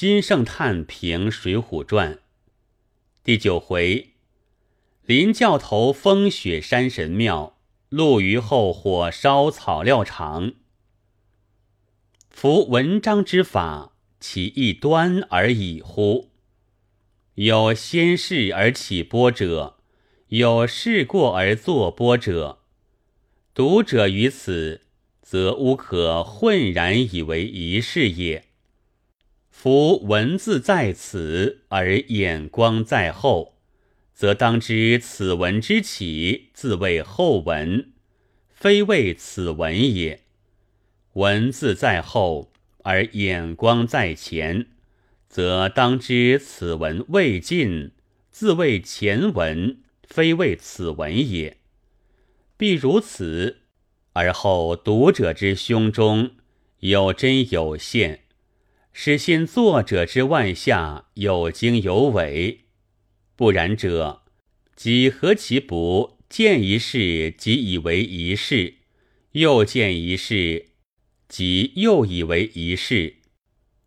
金圣叹评《水浒传》第九回：林教头风雪山神庙，陆虞后火烧草料场。夫文章之法，其一端而已乎？有先事而起波者，有事过而作波者。读者于此，则无可混然以为一事也。夫文字在此，而眼光在后，则当知此文之起，自谓后文，非谓此文也。文字在后，而眼光在前，则当知此文未尽，自谓前文，非谓此文也。必如此，而后读者之胸中有真有现。使信作者之万下有经有纬，不然者，几何其不见一事即以为一事，又见一事即又以为一事，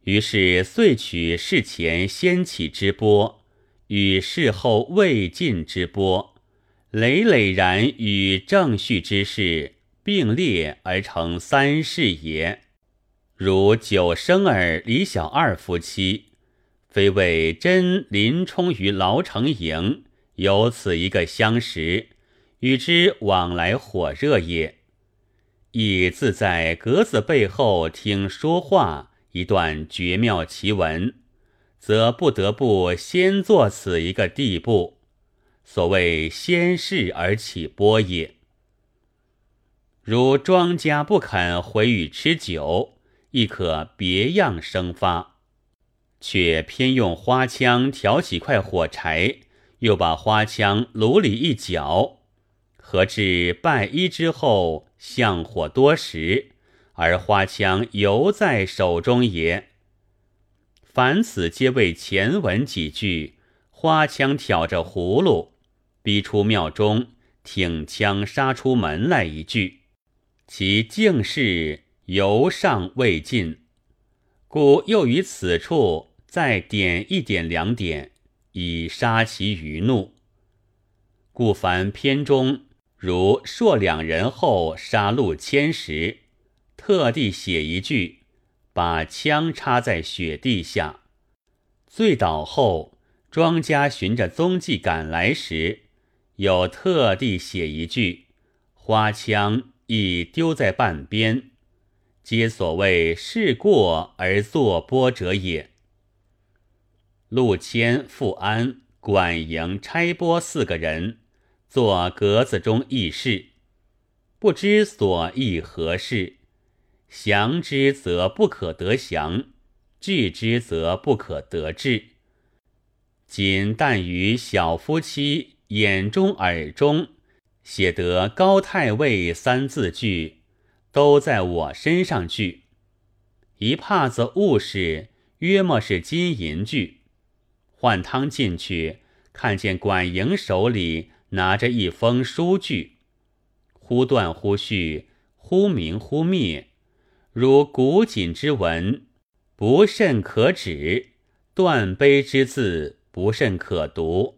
于是遂取事前先起之波，与事后未尽之波，累累然与正序之事并列而成三事也。如九生儿李小二夫妻，非为真林冲于牢城营有此一个相识，与之往来火热也；亦自在格子背后听说话一段绝妙奇闻，则不得不先作此一个地步。所谓先事而起波也。如庄家不肯回与吃酒。亦可别样生发，却偏用花枪挑起块火柴，又把花枪炉里一搅，何至拜衣之后，向火多时，而花枪犹在手中也。凡此皆为前文几句，花枪挑着葫芦，逼出庙中，挺枪杀出门来一句，其竟是。犹尚未尽，故又于此处再点一点两点，以杀其余怒。故凡篇中如朔两人后杀陆谦时，特地写一句，把枪插在雪地下；醉倒后，庄家循着踪迹赶来时，有特地写一句，花枪已丢在半边。皆所谓事过而作波者也。陆谦、富安、管营、差拨四个人，作格子中议事，不知所议何事。降之则不可得详，知之则不可得知。仅但于小夫妻眼中耳中，写得高太尉三字句。都在我身上聚，一帕子物事，约莫是金银具。换汤进去，看见管营手里拿着一封书据，忽断忽续，忽明忽灭，如古锦之文，不甚可指；断碑之字，不甚可读。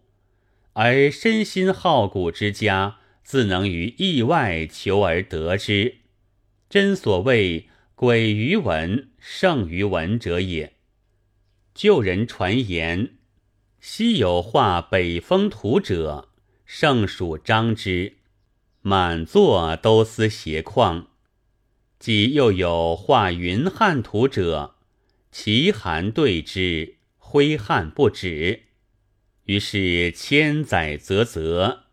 而身心好古之家，自能于意外求而得之。真所谓鬼于文，胜于文者也。旧人传言，昔有画北风图者，胜属张之，满座都思斜旷；即又有画云汉图者，其寒对之，挥汗不止。于是千载啧啧，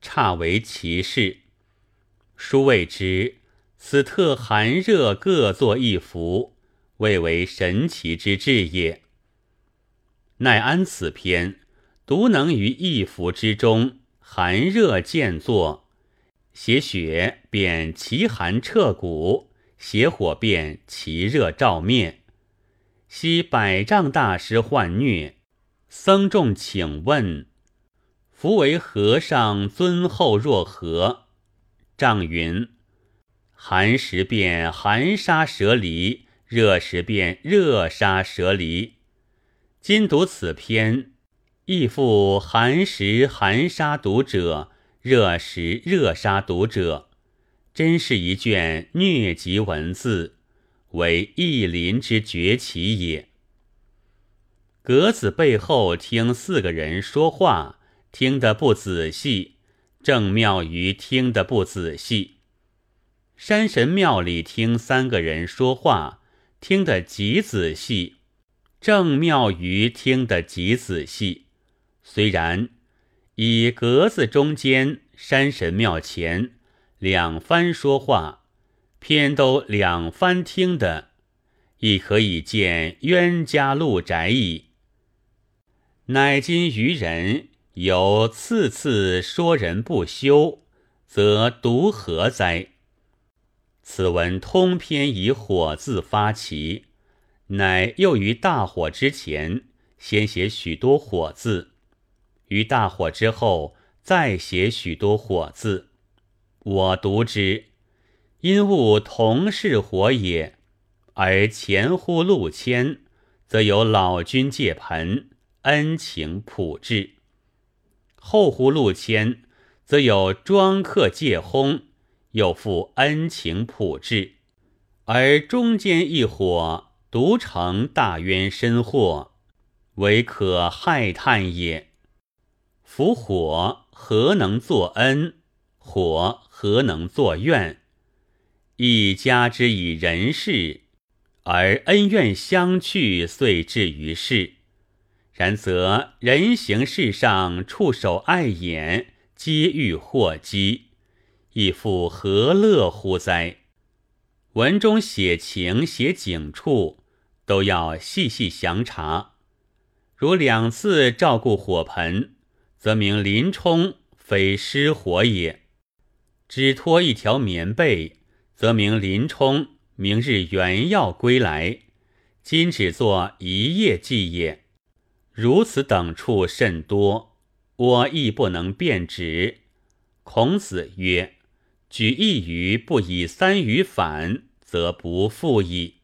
差为其事。书谓之。此特寒热各作一幅，谓为神奇之至也。奈安此篇独能于一幅之中，寒热见作，写雪便其寒彻骨，邪火便其热照面。昔百丈大师患疟，僧众请问：“夫为和尚尊厚若何？”丈云。寒时便寒沙蛇离，热时便热沙蛇离。今读此篇，亦复寒食寒杀读者，热食热杀读者，真是一卷疟疾文字，为意林之绝奇也。格子背后听四个人说话，听得不仔细，正妙于听得不仔细。山神庙里听三个人说话，听得极仔细，正庙于听得极仔细。虽然以格子中间，山神庙前两番说话，偏都两番听的，亦可以见冤家路窄矣。乃今愚人有次次说人不休，则独何哉？此文通篇以火字发起，乃又于大火之前先写许多火字，于大火之后再写许多火字。我读之，因物同是火也，而前呼陆谦，则有老君借盆。恩情普至，后呼陆谦，则有庄客借烘，又复恩情普至，而中间一火独成大冤深祸，唯可害叹也。夫火何能作恩？火何能作怨？一家之以人事，而恩怨相去，遂至于世。然则人行世上触手碍眼，皆欲祸机，亦复何乐乎哉？文中写情写景处，都要细细详查。如两次照顾火盆，则明林冲非失火也；只托一条棉被，则明林冲明日原要归来，今只做一夜计也。如此等处甚多，我亦不能辩指。孔子曰：“举一隅不以三隅反，则不复矣。”